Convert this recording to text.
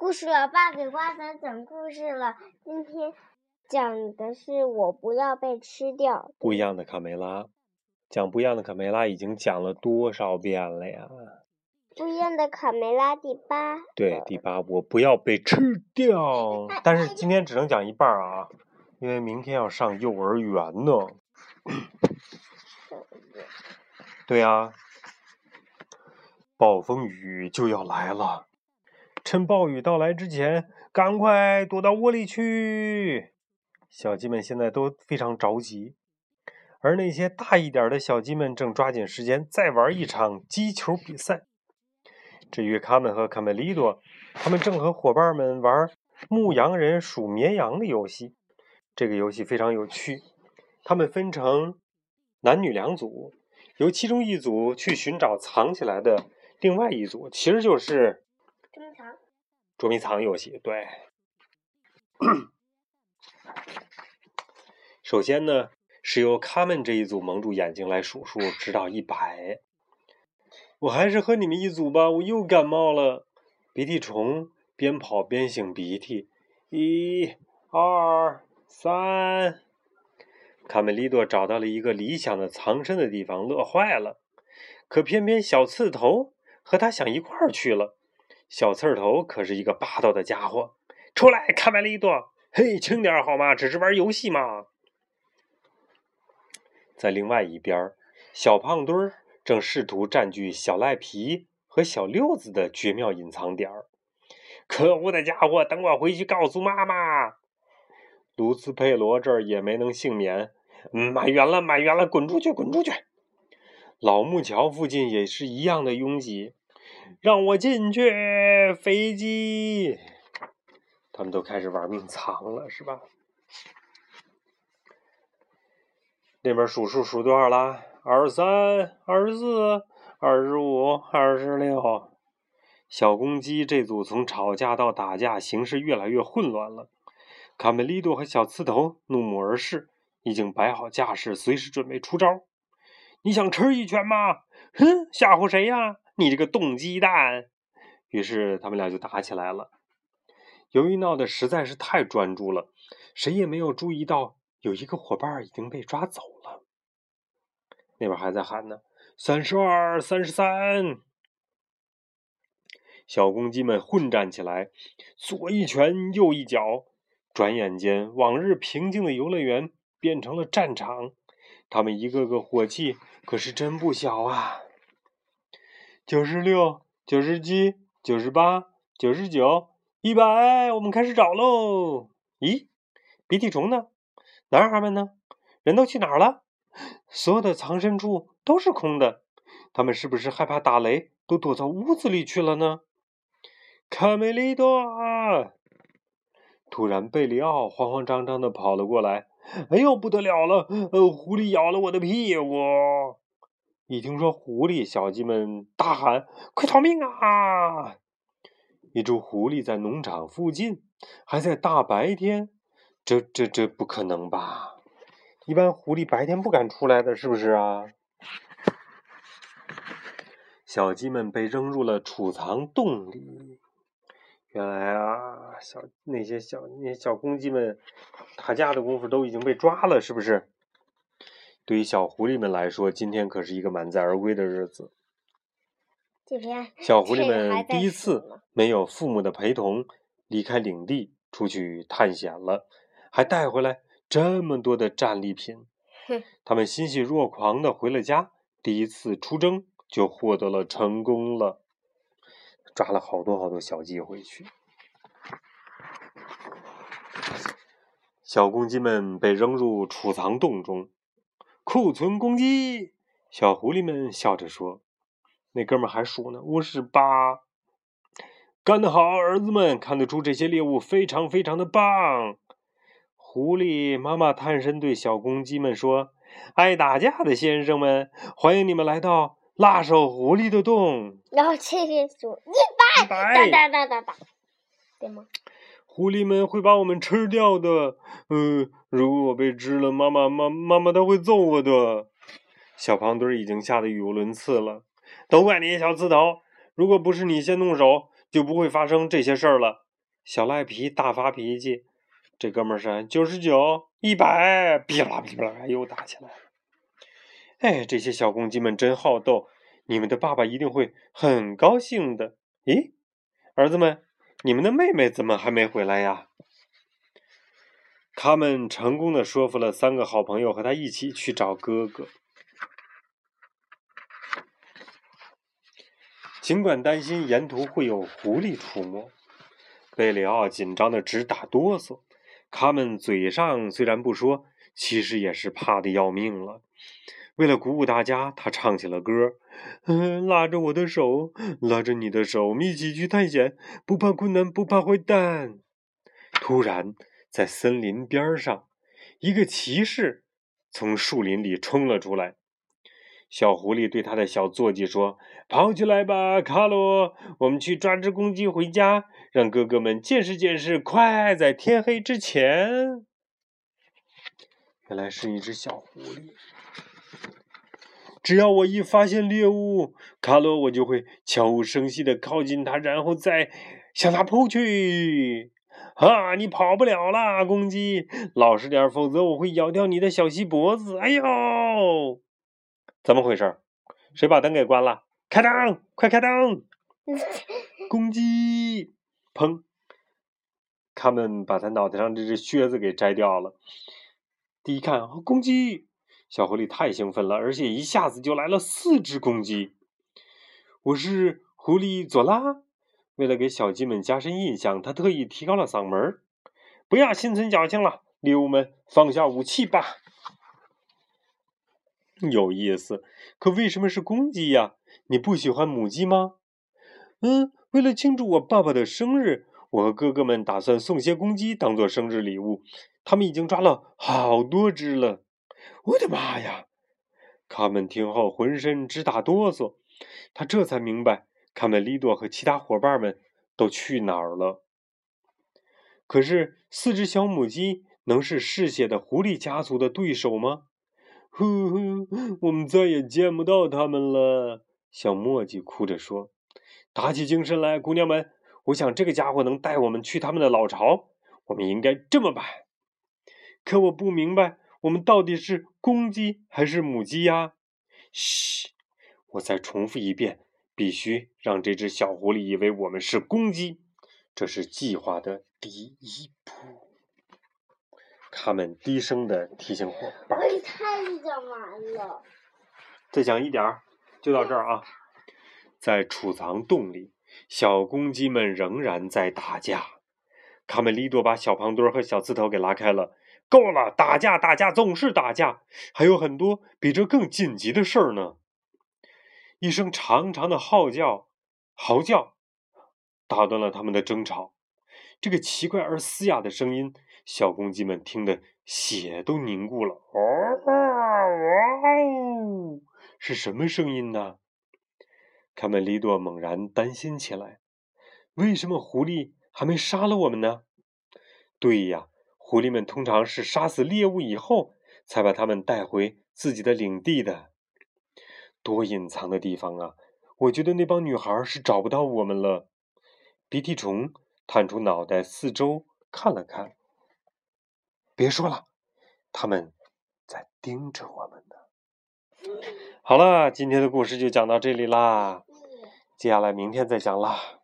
故事老，爸给瓜子讲故事了。今天讲的是我不要被吃掉。不一样的卡梅拉，讲不一样的卡梅拉已经讲了多少遍了呀？不一样的卡梅拉第八。对，第八，我不要被吃掉。但是今天只能讲一半啊，因为明天要上幼儿园呢。对呀，暴风雨就要来了。趁暴雨到来之前，赶快躲到窝里去！小鸡们现在都非常着急，而那些大一点的小鸡们正抓紧时间再玩一场击球比赛。至于卡门和卡梅利多，他们正和伙伴们玩牧羊人数绵羊的游戏。这个游戏非常有趣。他们分成男女两组，由其中一组去寻找藏起来的另外一组，其实就是。捉迷藏游戏，对。首先呢，是由他们这一组蒙住眼睛来数数，直到一百。我还是和你们一组吧，我又感冒了。鼻涕虫边跑边擤鼻涕，一、二、三。卡梅利多找到了一个理想的藏身的地方，乐坏了。可偏偏小刺头和他想一块儿去了。小刺头可是一个霸道的家伙，出来，卡梅利多，嘿，轻点好吗？只是玩游戏嘛。在另外一边，小胖墩儿正试图占据小赖皮和小六子的绝妙隐藏点。可恶的家伙，等我回去告诉妈妈。卢斯佩罗这儿也没能幸免，满员了，满员了，滚出去，滚出去！老木桥附近也是一样的拥挤。让我进去，飞机！他们都开始玩命藏了，是吧？那边数数数多少了？二十三、二十四、二十五、二十六。小公鸡这组从吵架到打架，形势越来越混乱了。卡梅利多和小刺头怒目而视，已经摆好架势，随时准备出招。你想吃一拳吗？哼，吓唬谁呀？你这个冻鸡蛋！于是他们俩就打起来了。由于闹得实在是太专注了，谁也没有注意到有一个伙伴已经被抓走了。那边还在喊呢：“三十二，三十三！”小公鸡们混战起来，左一拳，右一脚。转眼间，往日平静的游乐园变成了战场。他们一个个火气可是真不小啊！九十六，九十七，九十八，九十九，一百，我们开始找喽！咦，鼻涕虫呢？男孩们呢？人都去哪儿了？所有的藏身处都是空的，他们是不是害怕打雷，都躲到屋子里去了呢？卡梅利多！突然，贝里奥慌慌张张的跑了过来。哎呦，不得了了！呃，狐狸咬了我的屁股。一听说狐狸，小鸡们大喊：“快逃命啊！”一只狐狸在农场附近，还在大白天，这、这、这不可能吧？一般狐狸白天不敢出来的，是不是啊？小鸡们被扔入了储藏洞里。原来啊，小那些小那些小公鸡们打架的功夫都已经被抓了，是不是？对于小狐狸们来说，今天可是一个满载而归的日子。小狐狸们第一次没有父母的陪同离开领地出去探险了，还带回来这么多的战利品。他们欣喜若狂的回了家，第一次出征就获得了成功了，抓了好多好多小鸡回去。小公鸡们被扔入储藏洞中。库存公鸡，小狐狸们笑着说：“那哥们还数呢，我是八，干得好，儿子们！看得出这些猎物非常非常的棒。”狐狸妈妈探身对小公鸡们说：“爱打架的先生们，欢迎你们来到辣手狐狸的洞。”然后这边数一百，哒哒哒哒哒，对吗？狐狸们会把我们吃掉的。嗯，如果我被吃了，妈妈妈妈妈她会揍我的。小胖墩已经吓得语无伦次了。都怪你，小刺头！如果不是你先动手，就不会发生这些事儿了。小赖皮大发脾气，这哥们儿是九十九、一百，噼啦噼啦又打起来了。哎，这些小公鸡们真好斗，你们的爸爸一定会很高兴的。咦，儿子们，你们的妹妹怎么还没回来呀？他们成功的说服了三个好朋友和他一起去找哥哥。尽管担心沿途会有狐狸出没，贝里奥紧张的直打哆嗦。他们嘴上虽然不说，其实也是怕的要命了。为了鼓舞大家，他唱起了歌：“，拉着我的手，拉着你的手，我们一起去探险，不怕困难，不怕坏蛋。”突然，在森林边上，一个骑士从树林里冲了出来。小狐狸对他的小坐骑说：“跑起来吧，卡罗！我们去抓只公鸡回家，让哥哥们见识见识。快，在天黑之前！”原来是一只小狐狸。只要我一发现猎物，卡罗，我就会悄无声息的靠近它，然后再向它扑去。啊，你跑不了了，公鸡！老实点，否则我会咬掉你的小细脖子。哎呦！怎么回事？谁把灯给关了？开灯！快开灯！公鸡！砰！他们把他脑袋上这只靴子给摘掉了。第一看，公鸡！小狐狸太兴奋了，而且一下子就来了四只公鸡。我是狐狸佐拉。为了给小鸡们加深印象，他特意提高了嗓门不要心存侥幸了，猎物们，放下武器吧。有意思，可为什么是公鸡呀？你不喜欢母鸡吗？嗯，为了庆祝我爸爸的生日，我和哥哥们打算送些公鸡当做生日礼物。他们已经抓了好多只了。我的妈呀！卡门听后浑身直打哆嗦，他这才明白卡梅利多和其他伙伴们都去哪儿了。可是，四只小母鸡能是嗜血的狐狸家族的对手吗？呼呼，我们再也见不到他们了。小墨迹哭着说：“打起精神来，姑娘们！我想这个家伙能带我们去他们的老巢。我们应该这么办。可我不明白，我们到底是公鸡还是母鸡呀？”嘘，我再重复一遍，必须让这只小狐狸以为我们是公鸡。这是计划的第一步。他们低声的提醒伙伴：“我太讲完了，再讲一点儿，就到这儿啊。”在储藏洞里，小公鸡们仍然在打架。卡梅利多把小胖墩和小刺头给拉开了。够了，打架打架总是打架，还有很多比这更紧急的事儿呢。一声长长的号叫，嚎叫，打断了他们的争吵。这个奇怪而嘶哑的声音。小公鸡们听得血都凝固了。哦，是什么声音呢？卡梅利多猛然担心起来：为什么狐狸还没杀了我们呢？对呀，狐狸们通常是杀死猎物以后，才把它们带回自己的领地的。多隐藏的地方啊！我觉得那帮女孩是找不到我们了。鼻涕虫探出脑袋，四周看了看。别说了，他们在盯着我们呢。好了，今天的故事就讲到这里啦，接下来明天再讲啦。